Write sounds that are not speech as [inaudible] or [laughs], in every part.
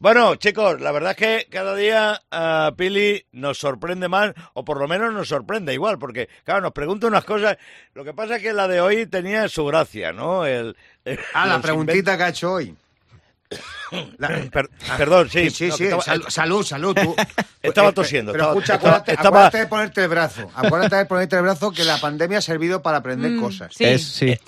Bueno, chicos, la verdad es que cada día uh, Pili nos sorprende más, o por lo menos nos sorprende igual, porque, claro, nos pregunta unas cosas. Lo que pasa es que la de hoy tenía su gracia, ¿no? El, el ah, la preguntita que ha hecho hoy. La, [coughs] per, [coughs] perdón, sí. Sí, sí, no, sí. estaba, Sal, salud, salud. Tú. [laughs] Estaba tosiendo. Pero estaba, escucha, estaba, acuérdate, estaba, acuérdate, de ponerte el brazo. Acuérdate de ponerte el brazo que la pandemia ha servido para aprender Mm, cosas. sí. Es, sí.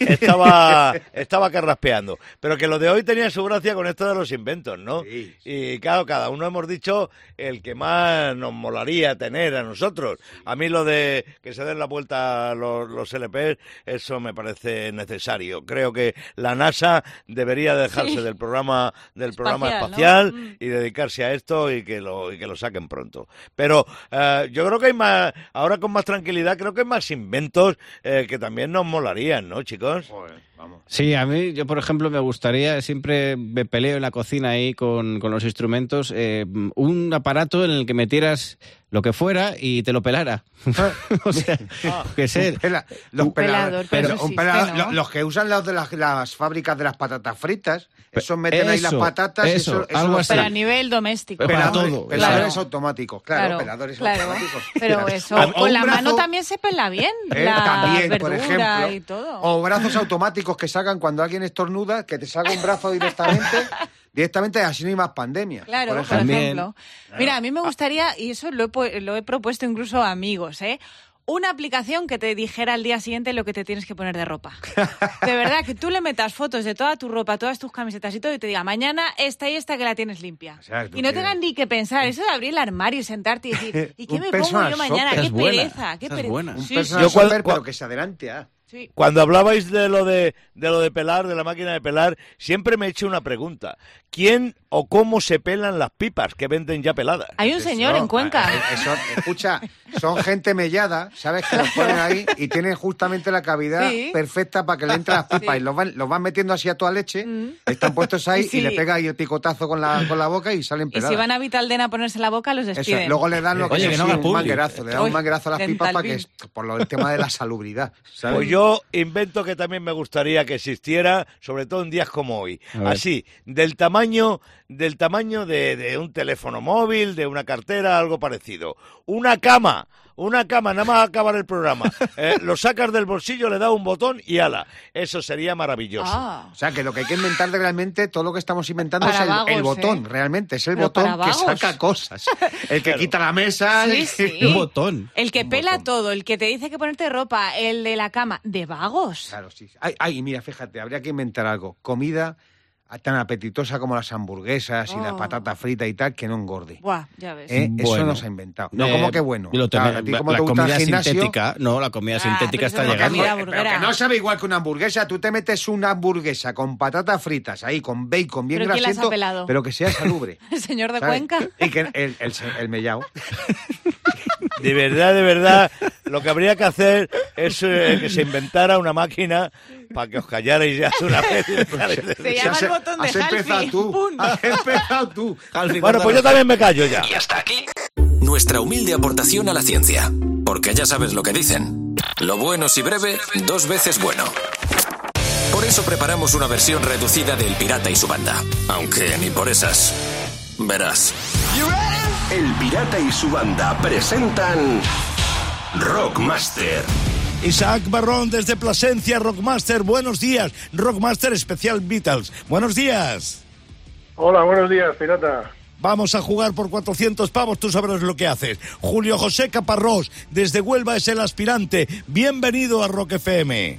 estaba, [laughs] estaba carraspeando. Pero que lo de hoy tenía su gracia con esto de los inventos, ¿no? Sí, Y claro, cada uno hemos dicho el que más nos molaría tener a nosotros. A mí lo de que se den la vuelta los, los LP, eso me parece necesario. Creo que la NASA debería dejarse Sí. del programa del programa Espacial, Mm. y dedicarse a esto y que lo y que lo saquen pronto. Pero eh, yo creo que hay más ahora con más tranquilidad creo que hay más inventos eh, que también nos molarían, ¿no, chicos? Joder, vamos. Sí, a mí, yo por ejemplo, me gustaría, siempre me peleo en la cocina ahí con, con los instrumentos, eh, un aparato en el que metieras lo que fuera y te lo pelara. [laughs] o sea, que sé. Pela- los Un peladores- pelador, pero pero eso un existe, pelador- ¿no? lo- los que usan los de las, las fábricas de las patatas fritas, esos meten ahí las eso, patatas eso, eso, eso algo así. Pero a nivel doméstico. Para Peladores, todo, peladores claro. automáticos, claro, peladores claro. automáticos. Pero eso, O- con la mano también se pela bien. Eh, la también, por ejemplo. y todo. O brazos automáticos que sacan cuando alguien estornuda, que te salga un brazo directamente, [laughs] directamente así no hay más pandemia. Claro, por ejemplo. Mira, a mí me gustaría, y eso lo he, lo he propuesto incluso a amigos, ¿eh? Una aplicación que te dijera al día siguiente lo que te tienes que poner de ropa. De verdad, que tú le metas fotos de toda tu ropa, todas tus camisetas y todo, y te diga, mañana esta y esta que la tienes limpia. Y no tengas ni que pensar, eso de abrir el armario y sentarte y decir, [laughs] ¿y qué me pongo yo mañana? ¡Qué buena, pereza! ¡Qué esa pereza! buena. Sí, Yo cual- pero que se adelante a. sí. Cuando hablabais de lo de, de lo de pelar, de la máquina de pelar, siempre me he hecho una pregunta. ¿Quién o cómo se pelan las pipas que venden ya peladas? Hay un señor Eso, en Cuenca. eh, eso, escucha, son gente mellada, ¿sabes? Que los ponen ahí y tienen justamente la cavidad Sí. perfecta para que le entre las pipas Sí. y los van, los van metiendo así a toda leche, Mm. están puestos ahí [laughs] Y sí. y le pega ahí el picotazo con la, con la boca y salen Y peladas. si van a Vitaldena a ponerse la boca, los Eso, despiden. luego le dan lo que Oye, que no un público. manguerazo, le dan un Uy, manguerazo a las pipas para que por lo, el tema de la salubridad. ¿sabes? Pues yo invento que también me gustaría que existiera, sobre todo en días como hoy. Así, del tamaño, del tamaño de, de un teléfono móvil, de una cartera, algo parecido. Una cama, una cama, nada más acabar el programa. [laughs] Eh, lo sacas del bolsillo, le das un botón y ala. Eso sería maravilloso. Ah. O sea, que lo que hay que inventar realmente, todo lo que estamos inventando Para es el, vagos, el botón, ¿eh? realmente, es el Pero botón que saca cosas. [laughs] El que Claro. quita la mesa. Sí, el- sí. Un botón. El que Un pela botón. todo, el que te dice que ponerte ropa, el de la cama, de vagos. Claro, sí. Ay, ay, mira, fíjate, habría que inventar algo. Comida tan apetitosa como las hamburguesas y la Oh. patata frita y tal, que no engorde. Buah, ya ves. ¿Eh? Eso nos ha inventado. No, Eh, como que bueno. y lo Claro, tenemos- a ti como la te gusta el comida gimnasio, sintética, no, la comida Ah, sintética está llegando. comida Pero burguera. que no sabe igual que una hamburguesa. Tú te metes una hamburguesa con patatas fritas ahí, con bacon, bien ¿Pero quién las ha grasiento, pero que sea salubre. [laughs] El señor de ¿sabes? Cuenca. Y que el, el, el, el mellao. [laughs] De verdad, de verdad, lo que habría que hacer es eh, que se inventara una máquina para que os callarais ya de una vez. [laughs] Se llama el botón de Has empezado tú. [laughs] Pum. Has empezado tú. Bueno, pues yo también me callo ya. Y hasta aquí nuestra humilde aportación a la ciencia. Porque ya sabes lo que dicen. Lo bueno si breve, dos veces bueno. Por eso preparamos una versión reducida del Pirata y su banda. Aunque ni por esas. Verás. El Pirata y su banda presentan Rockmaster. Isaac Barrón desde Plasencia, Rockmaster, buenos días. Rockmaster especial Beatles, buenos días. Hola, buenos días, pirata. Vamos a jugar por 400 pavos, tú sabrás lo que haces. Julio José Caparrós, desde Huelva es el aspirante. Bienvenido a Rock FM.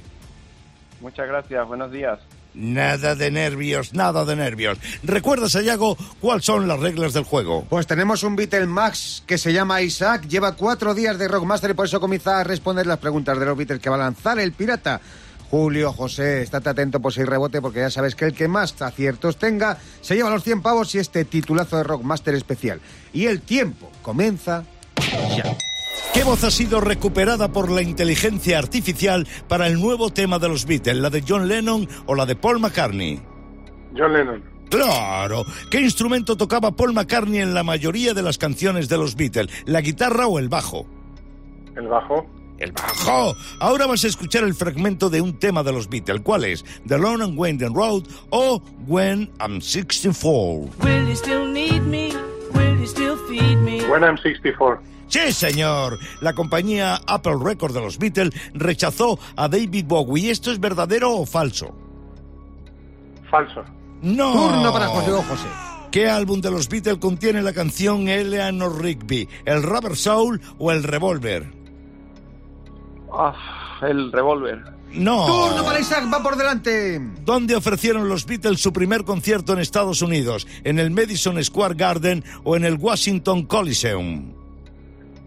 Muchas gracias, buenos días. Nada de nervios, nada de nervios. ¿Recuerda, Sayago, cuáles son las reglas del juego? Pues tenemos un Beatle Max que se llama Isaac, lleva cuatro días de Rockmaster y por eso comienza a responder las preguntas de los Beatles que va a lanzar el pirata. Julio, José, estate atento por si rebote porque ya sabes que el que más aciertos tenga se lleva los 100 pavos y este titulazo de Rockmaster especial. Y el tiempo comienza ya. ¿Qué voz ha sido recuperada por la inteligencia artificial para el nuevo tema de los Beatles? ¿La de John Lennon o la de Paul McCartney? John Lennon. Claro. ¿Qué instrumento tocaba Paul McCartney en la mayoría de las canciones de los Beatles? ¿La guitarra o el bajo? El bajo. el bajo. Ahora vas a escuchar el fragmento de un tema de los Beatles. ¿Cuál es? The Long and Winding Road o When I'm 64. Will you still need me? Will you still feed me? When I'm 64. Sí, señor. La compañía Apple Records de los Beatles rechazó a David Bowie. ¿Esto es verdadero o falso? Falso. No. Turno para José o José. ¿Qué álbum de los Beatles contiene la canción Eleanor Rigby? ¿El Rubber Soul o el Revolver? Ah, el revólver. No. Turno para Isaac, va por delante. ¿Dónde ofrecieron los Beatles su primer concierto en Estados Unidos? ¿En el Madison Square Garden o en el Washington Coliseum?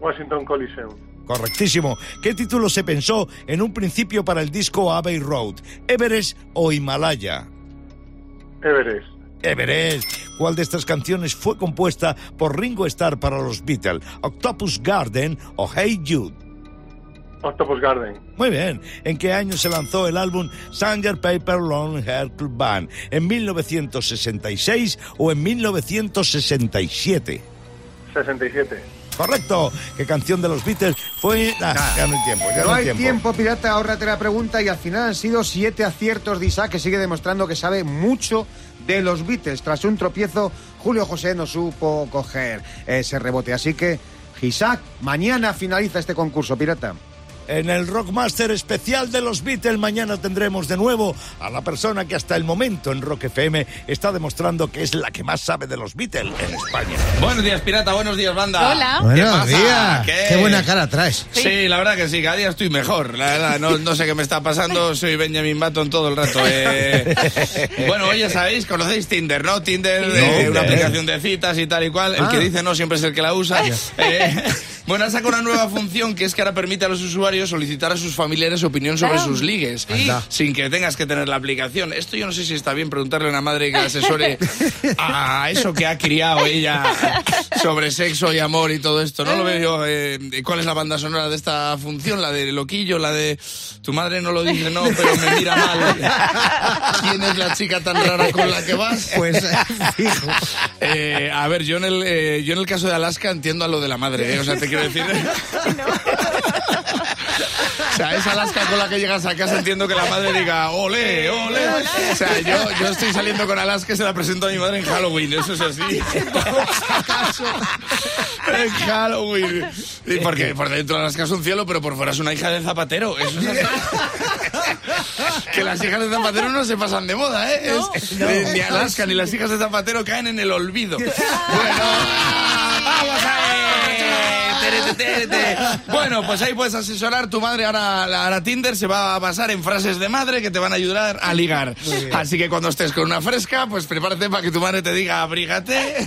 Washington Coliseum. Correctísimo. ¿Qué título se pensó en un principio para el disco Abbey Road? ¿Everest o Himalaya? Everest. Everest. ¿Cuál de estas canciones fue compuesta por Ringo Starr para los Beatles? ¿Octopus Garden o Hey Jude? Octopus Garden. Muy bien. ¿En qué año se lanzó el álbum Sanger Paper Long Hair Club Band? ¿En 1966 o en 1967? 67. Correcto. ¿Qué canción de los Beatles fue? Ah, ya no hay tiempo. Ya No no hay tiempo, pirata, ahórrate la pregunta y al final han sido siete aciertos de Isaac que sigue demostrando que sabe mucho de los Beatles. Tras un tropiezo, Julio José no supo coger ese rebote. Así que, Isaac, mañana finaliza este concurso, pirata. En el Rockmaster especial de los Beatles mañana tendremos de nuevo a la persona que hasta el momento en Rock FM está demostrando que es la que más sabe de los Beatles en España. Buenos días, pirata. Buenos días, banda. Hola. ¿Qué Buenos pasa? días. ¿Qué? Qué buena cara traes. Sí. la verdad que sí, cada día estoy mejor. La verdad, no, no sé qué me está pasando. Soy Benjamin Button todo el rato. eh. Bueno, hoy ya sabéis, conocéis Tinder, ¿no? Tinder, eh, No, una aplicación de citas y tal y cual. El Ah. que dice no siempre es el que la usa. Eh, bueno, ha sacado una nueva función que es que ahora permite a los usuarios solicitar a sus familiares su opinión sobre sus ligues. Sin que tengas que tener la aplicación. Esto yo no sé si está bien preguntarle a una madre que asesore [laughs] a eso que ha criado ella sobre sexo y amor y todo esto. No lo veo yo. [laughs] eh, ¿Cuál es la banda sonora de esta función? La de Loquillo, la de tu madre no lo [laughs] dice, no, pero me mira mal. ¿Quién es la chica tan rara con la que vas? Pues, [laughs] fijo. Eh, a ver, yo en, el, eh, yo en el caso de Alaska entiendo a lo de la madre, ¿eh? o sea, te quiero decir... O sea, es Alaska con la que llegas a casa, entiendo que la madre diga, ole, ole. O sea, yo, yo estoy saliendo con Alaska y se la presento a mi madre en Halloween, eso es así. [laughs] en Halloween. Y porque por dentro Alaska es un cielo, pero por fuera es una hija de zapatero. Eso es así. [laughs] que las hijas de Zapatero no se pasan de moda, ¿eh? Es- eh, ni Alaska ni las hijas de Zapatero caen en el olvido. [laughs] Bueno, vamos a Bueno, pues ahí puedes asesorar. Tu madre ahora, ahora Tinder se va a basar en frases de madre que te van a ayudar a ligar. Así que cuando estés con una fresca, pues prepárate para que tu madre te diga abrígate. [laughs]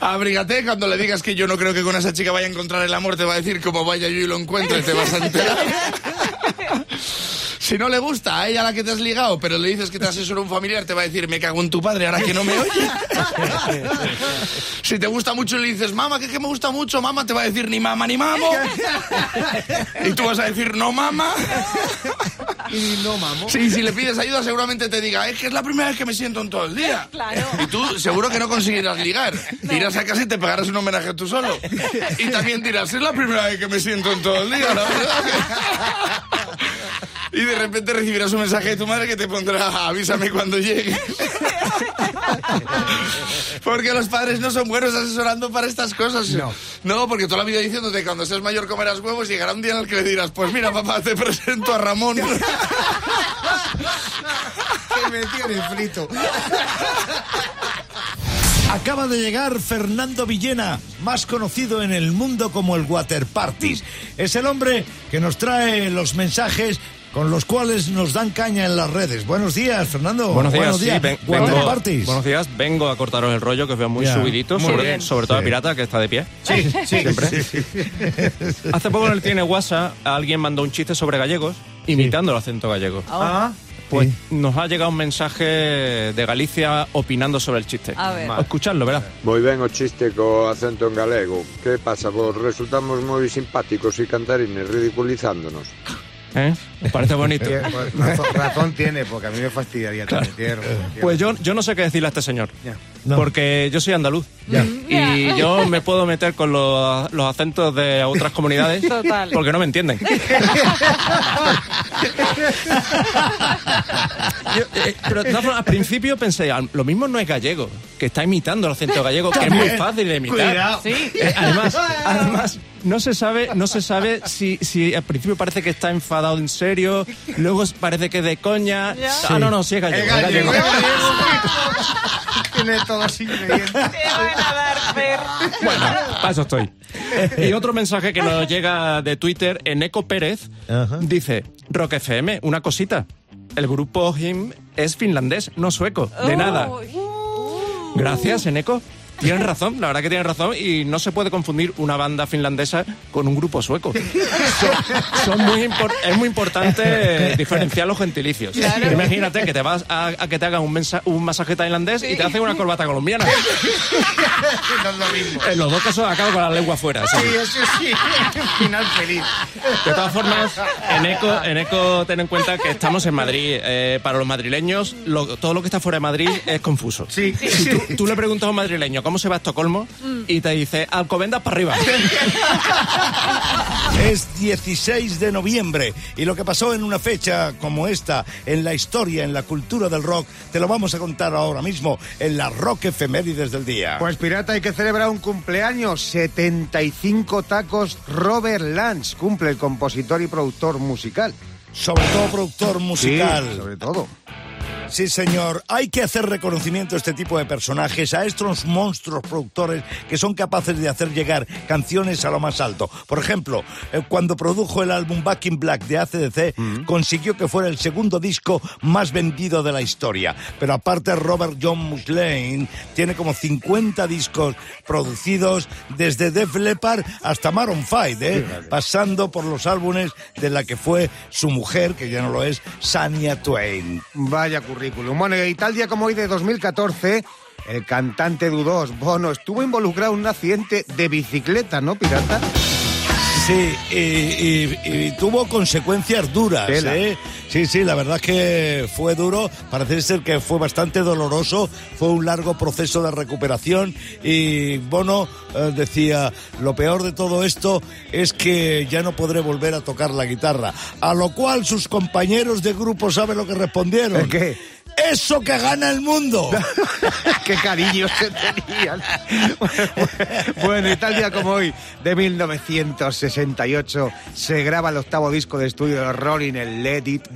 abrígate. Cuando le digas que yo no creo que con esa chica vaya a encontrar el amor, te va a decir como vaya yo y lo encuentre, te vas a enterar. [laughs] Si no le gusta a ella la que te has ligado, pero le dices que te asesora un familiar, te va a decir, me cago en tu padre, ahora que no me oye. [laughs] si te gusta mucho y le dices, mamá, que, que me gusta mucho, mamá, te va a decir, ni mamá ni mamo. [laughs] y tú vas a decir, no, mamá. Y no, mamo. Sí, si le pides ayuda, seguramente te diga, es que es la primera vez que me siento en todo el día. Claro. Y tú seguro que no conseguirás ligar. Irás a casa y te pegarás un homenaje tú solo. Y también dirás, es la primera vez que me siento en todo el día, la verdad. [laughs] Y de repente recibirás un mensaje de tu madre que te pondrá, avísame cuando llegue. Porque los padres no son buenos asesorando para estas cosas. No. No, porque toda la vida diciéndote que cuando seas mayor comerás huevos y llegará un día en el que le dirás, pues mira papá, te presento a Ramón. [laughs] Que me tiene frito. Acaba de llegar Fernando Villena, más conocido en el mundo como el Water Parties. Es el hombre que nos trae los mensajes con los cuales nos dan caña en las redes. Buenos días, Fernando. Buenos días, sí, ven- vengo, Parties. buenos días, vengo a cortaros el rollo que os veo muy Ya, subidito, muy sobre, bien. sobre todo Sí. el pirata que está de pie. Sí, sí, Siempre. sí. [laughs] Hace poco en el Tiene WhatsApp alguien mandó un chiste sobre gallegos imitando el acento gallego. Ah, Pues nos ha llegado un mensaje de Galicia opinando sobre el chiste. A ver. Escuchadlo, ¿verdad? Moi ben o chiste co acento en galego. Que pasa? Vos resultamos moi simpáticos e cantarines ridiculizándonos. ¿Eh? ¿Os parece bonito? Pues, [laughs] razón, razón tiene, porque a mí me fastidiaría también. tiene razón, tiene Pues yo, yo no sé qué decirle a este señor. Porque yo soy andaluz. Y yo me puedo meter con los, los acentos de otras comunidades Total. porque no me entienden. [laughs] Yo, eh, pero de todas formas, al principio pensé, "Ah, lo mismo no es gallego, que está imitando el acento gallego, que es muy fácil de imitar. Cuidado. Sí. Eh, además, [laughs] además no se sabe, no se sabe si, si al principio parece que está enfadado en serio, luego parece que es de coña. Ya. Ah, no, no, sí es gallego. Es gallego. es gallego. [laughs] Tiene todos los ingredientes. Te van a dar, Fer. Bueno, para eso estoy. Y otro mensaje que nos llega de Twitter, Eneco Pérez, dice, Rock FM, una cosita. El grupo HIM es finlandés, no sueco, de nada. Gracias, Eneco. Tienen razón, la verdad que tienen razón y no se puede confundir una banda finlandesa con un grupo sueco. Son, son muy es muy importante diferenciar los gentilicios. Imagínate que te vas a, a que te hagan un, mensa- un masaje tailandés y te hacen una corbata colombiana. No es lo mismo. En los dos casos acabo con la lengua fuera. ¿sabes? Sí, eso sí. Final feliz. De todas formas, en ECO, en ECO ten en cuenta que estamos en Madrid. Eh, para los madrileños, lo- todo lo que está fuera de Madrid es confuso. Sí, Si sí. tú, tú le preguntas a un madrileño cómo se va a Estocolmo y te dice Alcobendas para arriba. [laughs] Es 16 de noviembre y lo que pasó en una fecha como esta, en la historia, en la cultura del rock, te lo vamos a contar ahora mismo en la Rock Efemérides del día. Pues pirata, hay que celebrar un cumpleaños. 75 tacos. Robert Lance cumple el compositor y productor musical. Sobre todo productor musical. Sí, sobre todo. Sí, señor. Hay que hacer reconocimiento a este tipo de personajes, a estos monstruos productores que son capaces de hacer llegar canciones a lo más alto. Por ejemplo, eh, cuando produjo el álbum Back in Black de ACDC, consiguió que fuera el segundo disco más vendido de la historia. Pero aparte, Robert John Muslane tiene como 50 discos producidos desde Def Leppard hasta Maroon 5, ¿eh? pasando por los álbumes de la que fue su mujer, que ya no lo es, Sania Twain. Vaya currículum. Bueno, y tal día como hoy de 2014, el cantante Dudos, Bono, estuvo involucrado en un accidente de bicicleta, ¿no, pirata? Sí, y, y- y tuvo consecuencias duras, Tela. ¿eh? Sí, sí, la verdad es que fue duro, parece ser que fue bastante doloroso, fue un largo proceso de recuperación y Bono eh, decía, lo peor de todo esto es que ya no podré volver a tocar la guitarra, a lo cual sus compañeros de grupo saben lo que respondieron. ¿El qué? ¡Eso que gana el mundo! [laughs] ¡Qué cariño se tenían! bueno, y tal día como hoy, de 1968, se graba el octavo disco de estudio de Rolling, el Let It.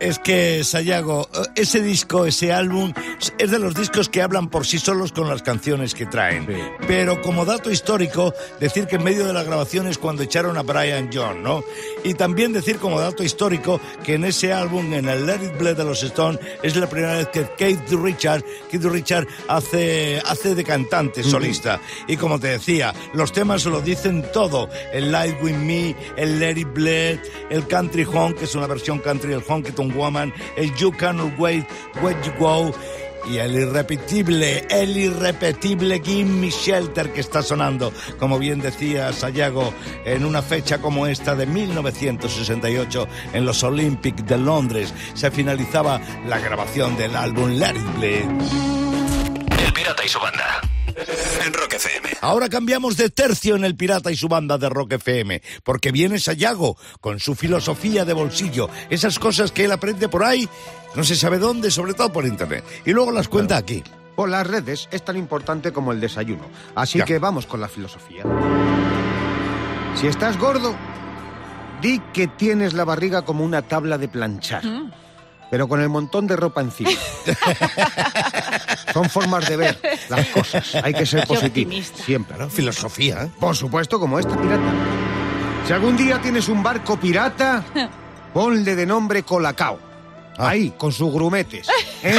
Es que, Sayago, eh, ese disco, ese álbum, es de los discos que hablan por sí solos con las canciones que traen. Pero como dato histórico, decir que en medio de la grabación es cuando echaron a Brian John, ¿no? Y también decir como dato histórico que en ese álbum, en el Let It Bleed de los Stones, es la primera vez que Keith Richard, Keith Richard hace, hace de cantante solista. Y como te decía, los temas lo dicen todo. El Light With Me, el Let It Bleed, el Country Home, que es una versión country del Honky Woman, el You Cannot Wait, Where You Go, y el irrepetible, el irrepetible Gimme Shelter que está sonando, como bien decía Sayago, en una fecha como esta de 1968 en los Olympics de Londres. Se finalizaba la grabación del álbum Let It Bleed. El Pirata y su banda. En Rock FM. Ahora cambiamos de tercio en El Pirata y su banda de Rock FM, porque viene Sayago con su filosofía de bolsillo, esas cosas que él aprende por ahí, no se sabe dónde, sobre todo por internet, y luego las cuenta aquí. Por las redes es tan importante como el desayuno. Así Ya. que vamos con la filosofía. Si estás gordo, di que tienes la barriga como una tabla de planchar. Pero con el montón de ropa encima. [laughs] Son formas de ver las cosas. Hay que ser positivo. Siempre. Claro, filosofía. ¿eh? Por supuesto, como esta pirata. Si algún día tienes un barco pirata, [laughs] ponle de nombre Colacao. Ahí, con sus grumetes. [laughs] ¿eh?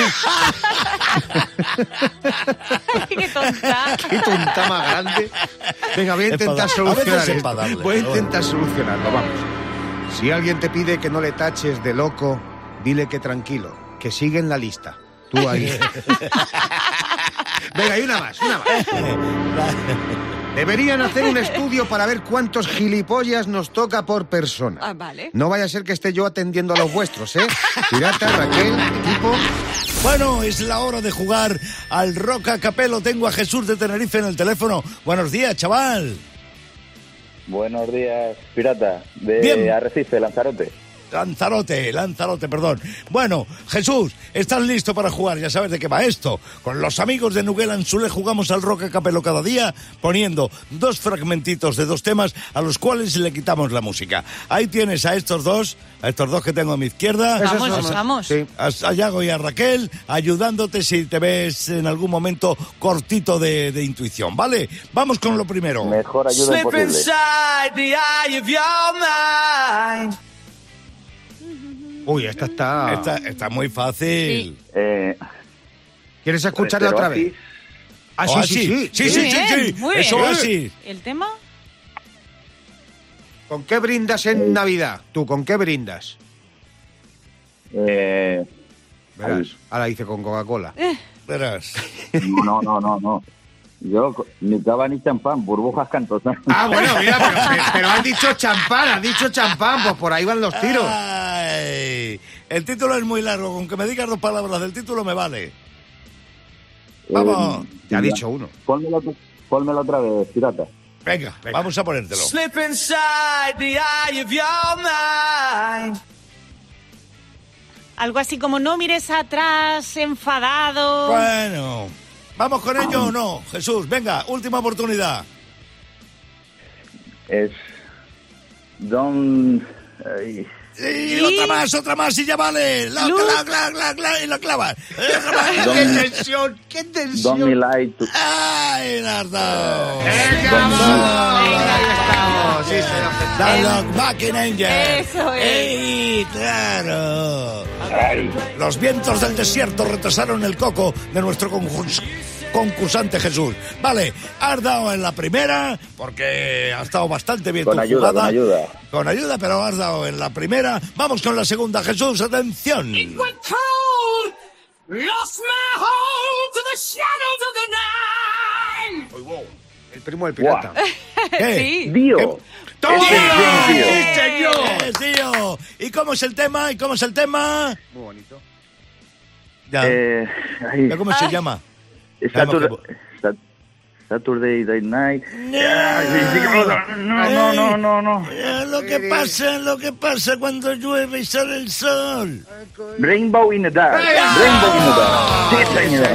Qué tonta. [laughs] Qué tonta más grande. Venga, voy a intentar solucionar es esto. pa' darle, Voy a bueno. intentar solucionarlo, vamos. Si alguien te pide que no le taches de loco, dile que tranquilo, que sigue en la lista. Tú ahí. Venga, y una más, una más. [laughs] Deberían hacer un estudio para ver cuántos gilipollas nos toca por persona. Ah, vale. No vaya a ser que esté yo atendiendo a los vuestros, ¿eh? Pirata, Raquel, equipo. Bueno, es la hora de jugar al Roca Capelo. Tengo a Jesús de Tenerife en el teléfono. Buenos días, chaval. Buenos días, pirata, de Bien. Arrecife, Lanzarote. Lanzarote, Lanzarote, perdón. Bueno, Jesús, ¿estás listo para jugar? Ya sabes de qué va esto. Con los amigos de Nuguel Ansule jugamos al Roca Capelo cada día poniendo dos fragmentitos de dos temas a los cuales le quitamos la música. Ahí tienes a estos dos, a estos dos que tengo a mi izquierda. Vamos, vamos. Sí. A, a Yago y a Raquel, ayudándote si te ves en algún momento cortito de, de intuición, ¿vale? Vamos con lo primero. Mejor ayuda Slip imposible. Uy, esta está... Está, está muy fácil. Eh, ¿Quieres escucharla otra vez? Ah, sí, sí, sí. Sí, sí, bien, sí. Eso así. ¿El tema? ¿Con qué brindas en Navidad? ¿Tú con qué brindas? eh, Verás, ahora dice con Coca-Cola. Verás. no, no, no, no. Yo, ni cava ni champán, burbujas cantosas. Ah, bueno, mira, [laughs] pero, pero has dicho champán, has dicho champán, pues por ahí van los tiros. Ay, el título es muy largo. Con que me digas dos palabras del título me vale. Vamos. Eh, Ya ha dicho uno. Pónmelo, pónmelo otra vez, pirata. Venga, vamos a ponértelo. Slip inside the eye of your mind. Algo así como no mires atrás, enfadado. Bueno, ¿vamos con ello o no? Jesús, venga, última oportunidad. Es. Don. ay, Y otra más, otra más y ya vale. La, la, la, la, la, y la. Eh. [laughs] Don- ¡Qué tensión! ¡Qué tensión! Milay, tu- ¡Ay, Nardo! ¡Venga, vamos! Ahí estamos, sí, Backing Angel. Eso es. ¡Ey, claro! Los vientos del desierto retrasaron el coco de nuestro concurs- concursante Jesús. Vale, has dado en la primera, porque ha estado bastante bien Con tu ayuda, jugada. con ayuda. Con ayuda, pero has dado en la primera. Vamos con la segunda, Jesús, atención. Went cold, lost my home to the shadows of the night. El primo del pirata. [laughs] ¿Qué? Sí. Dio. ¡Toma! ¡Sí, señor! tío! ¿Y cómo es el tema? ¿Y cómo es el tema? Muy bonito. Ya, Eh, ay, ¿ya ¿Cómo se llama? Saturday, Vamos, Sat- Saturday Night. No. No, no, no. Eh, Lo que pasa, lo que pasa cuando llueve y sale el sol. Rainbow in the Dark. Rainbow in the Dark. Sí, señor.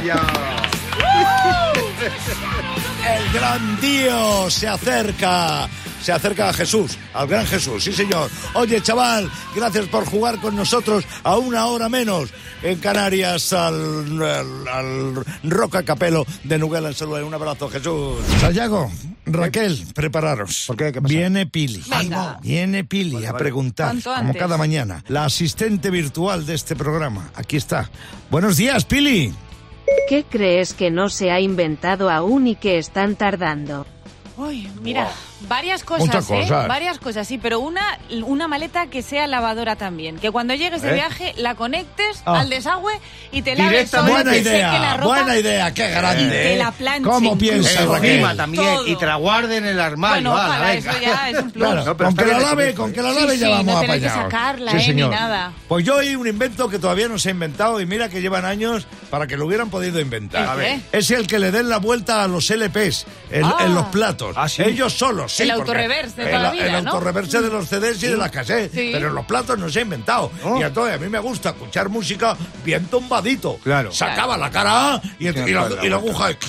El gran Dios se acerca. Se acerca a Jesús, al gran Jesús, sí señor. Oye, chaval, gracias por jugar con nosotros a una hora menos en Canarias al, al, al Roca Capelo de Nuguela en Salud. Un abrazo, Jesús. Sayago, Raquel, prepararos. ¿Por qué? ¿Qué pasa? Viene Pili. Venga. Viene Pili a preguntar, como cada mañana, la asistente virtual de este programa. Aquí está. Buenos días, Pili. ¿Qué crees que no se ha inventado aún y que están tardando? Uy, mira, varias cosas, Muchas ¿eh? cosas. Varias cosas, sí, pero una, una maleta que sea lavadora también. Que cuando llegues de ¿Eh? viaje la conectes Ah. al desagüe y te laves sola, Buena te seque la idea, ropa. buena idea, qué grande. que ¿eh? la planche ¿Cómo piensas, Raquel? también. Todo. Y te la guarden en el armario. Bueno, ojalá, venga. eso ya es un [laughs] plus. Claro, No, con que la lave, con que la Sí, lave sí, ya vamos no tener que sacarla, Sí, ¿eh? ni nada. Pues yo hay un invento que todavía no se ha inventado y mira que llevan años para que lo hubieran podido inventar. ¿El A ver. Es el que le den la vuelta a los LPs en, Ah. en los platos. Ah, sí. Ellos solos, sí. El autorreverse de el- toda la vida, El ¿no? autorreverse de los CDs y de las cassettes. Sí. Pero en los platos no se ha inventado. ¿No? Y entonces a mí me gusta escuchar música bien tumbadito. Claro. Sacaba la cara y, el- y la, y la aguja. [laughs]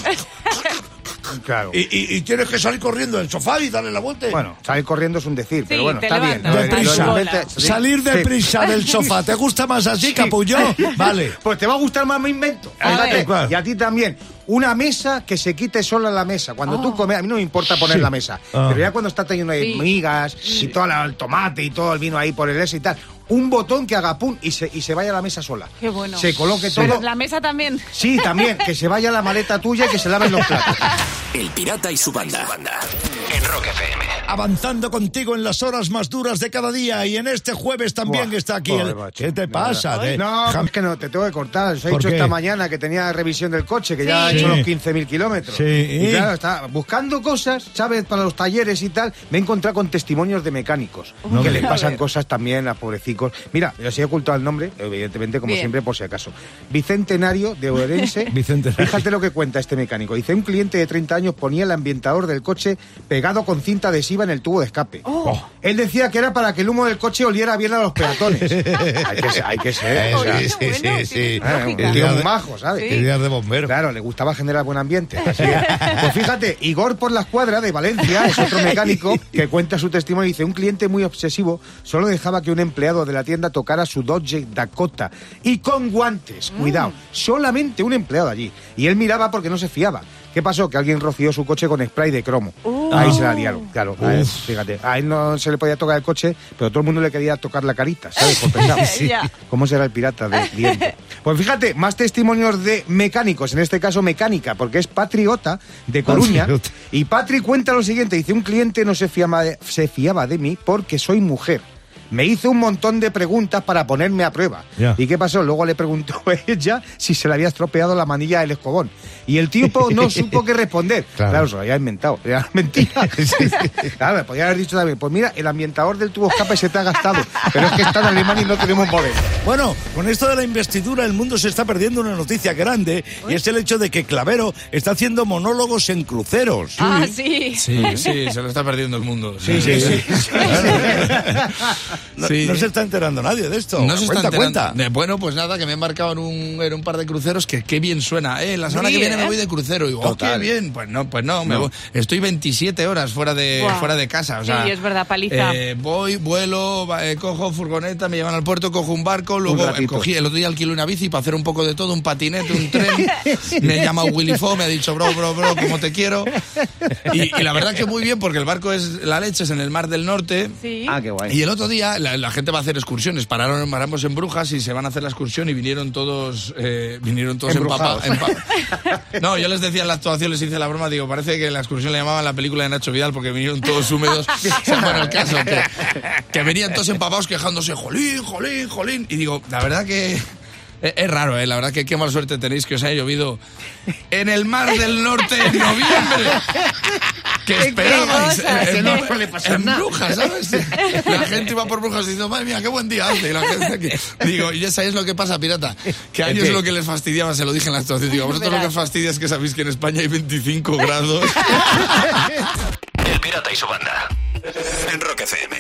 Claro. Y, y- y tienes que salir corriendo del sofá y darle la vuelta. Bueno, salir corriendo es un decir, pero bueno, está bien. de- Deprisa. de sí. Salir Sí. deprisa del [laughs] sofá. ¿Te gusta más así, capullo? [laughs] Vale. Pues te va a gustar más mi invento. A. ¿Cuál? Y a ti también. Una mesa que se quite sola la mesa. Cuando tú comes, a mí no me importa poner Sí. la mesa. Ah. Pero ya cuando está teniendo Sí. migas y todo el tomate y todo el vino ahí por el ese y tal. Un botón que haga pum y se, y se vaya a la mesa sola. Qué bueno. Se coloque Pues todo. La mesa también. Sí, también. Que se vaya la maleta tuya y que se laven los platos. El pirata y su banda. En Rock FM. Avanzando contigo en las horas más duras de cada día y en este jueves también Buah, está aquí. el- macho, ¿Qué te pasa? De- No, es que no, te tengo que cortar. Os he ¿Por dicho qué? esta mañana que tenía revisión del coche, que ya ha Sí. hecho los Sí. 15.000 kilómetros. Sí. Y claro, está buscando cosas, ¿sabes? Para los talleres y tal. Me he encontrado con testimonios de mecánicos No que me les pasan cosas también a pobrecicos. Mira, os he ocultado el nombre, evidentemente, como Bien. siempre, por si acaso. Bicentenario de Orense. [laughs] Bicentenario. Fíjate lo que cuenta este mecánico. Dice, un cliente de 30 años ponía el ambientador del coche pegado con cinta adhesiva en el tubo de escape. Oh. Él decía que era para que el humo del coche oliera bien a los peatones. [laughs] hay, que ser, hay que ser. Sí, sí, sí, sí. un Ideas tío de- muy majo, ¿sabes? Ideas de bombero. Claro, le gustaba generar buen ambiente. [laughs] Así pues fíjate, Igor por la escuadra de Valencia es otro [laughs] mecánico que cuenta su testimonio. Dice, un cliente muy obsesivo solo dejaba que un empleado de la tienda tocara su Dodge Dakota. Y con guantes, cuidado, solamente un empleado allí. Y él miraba porque no se fiaba. ¿Qué pasó? Que alguien roció su coche con spray de cromo. Ahí se la liaron, claro. a él, fíjate, a él no se le podía tocar el coche, pero todo el mundo le quería tocar la carita, ¿sabes? Por pensar. [laughs] Sí. ¿Cómo será el pirata de [laughs] viento? Pues fíjate, más testimonios de mecánicos, en este caso mecánica, porque es patriota de Coruña. Patriota. Y Patri cuenta lo siguiente, dice, un cliente no se se fiaba de mí porque soy mujer. Me hizo un montón de preguntas para ponerme a prueba. ¿Y qué pasó? Luego le preguntó [laughs] ella si se le había estropeado la manilla del escobón. Y el tipo no [laughs] supo qué responder. Claro. Claro, se lo había inventado. Era [laughs] mentira. Claro, le podía haber dicho también, pues mira, el ambientador del tubo escape se te ha gastado. Pero es que está en Alemania y no tenemos modelo. Bueno, con esto de la investidura el mundo se está perdiendo una noticia grande y es el hecho de que Clavero está haciendo monólogos en cruceros. Ah, sí. Sí, sí, se lo está perdiendo el mundo. Sí, sí, sí. [laughs] No, Sí. no se está enterando nadie de esto. No se cuenta, está enterando. cuenta. De- bueno, pues nada, que me he embarcado en un, en un par de cruceros que qué bien suena. Eh, la semana Sí, que viene ¿eh? me voy de crucero. Y digo, oh, qué bien. Pues no, pues no, me No. voy- estoy 27 horas fuera de, fuera de casa. O sea, Sí, es verdad, paliza. eh, voy, vuelo, eh, cojo furgoneta, me llevan al puerto, cojo un barco, luego eh, cogí, el otro día alquilé una bici para hacer un poco de todo, un patinete, un tren. [laughs] Me llama Willy Fo, me ha dicho, bro, bro, bro, como te quiero. [laughs] Y, y la verdad que muy bien, porque el barco es la leche, es en el Mar del Norte. Sí. Ah, qué guay. Y el otro día la, la gente va a hacer excursiones. Pararon, paramos en Brujas y se van a hacer la excursión y vinieron todos, eh, vinieron todos empapados. [laughs] No, yo les decía en la actuación, les hice la broma, digo, parece que la excursión le llamaban la película de Nacho Vidal porque vinieron todos húmedos. [laughs] Bueno, el caso, que, que venían todos empapados quejándose, jolín, jolín, jolín. Y digo, la verdad que... Es, es raro, ¿eh? La verdad que qué mala suerte tenéis que os haya llovido en el Mar del Norte en noviembre. Que esperabais en, ¿no? en- No suele pasar en nada. Brujas, ¿sabes? La gente iba por Brujas diciendo, madre mía, qué buen día hace. Y la gente aquí- Digo, y ya sabéis lo que pasa, pirata. Que a ellos lo que les fastidiaba, se lo dije en la actuación. Digo, vosotros lo que fastidia es que sabéis que en España hay 25 grados. [laughs] El pirata y su banda. En Rock FM.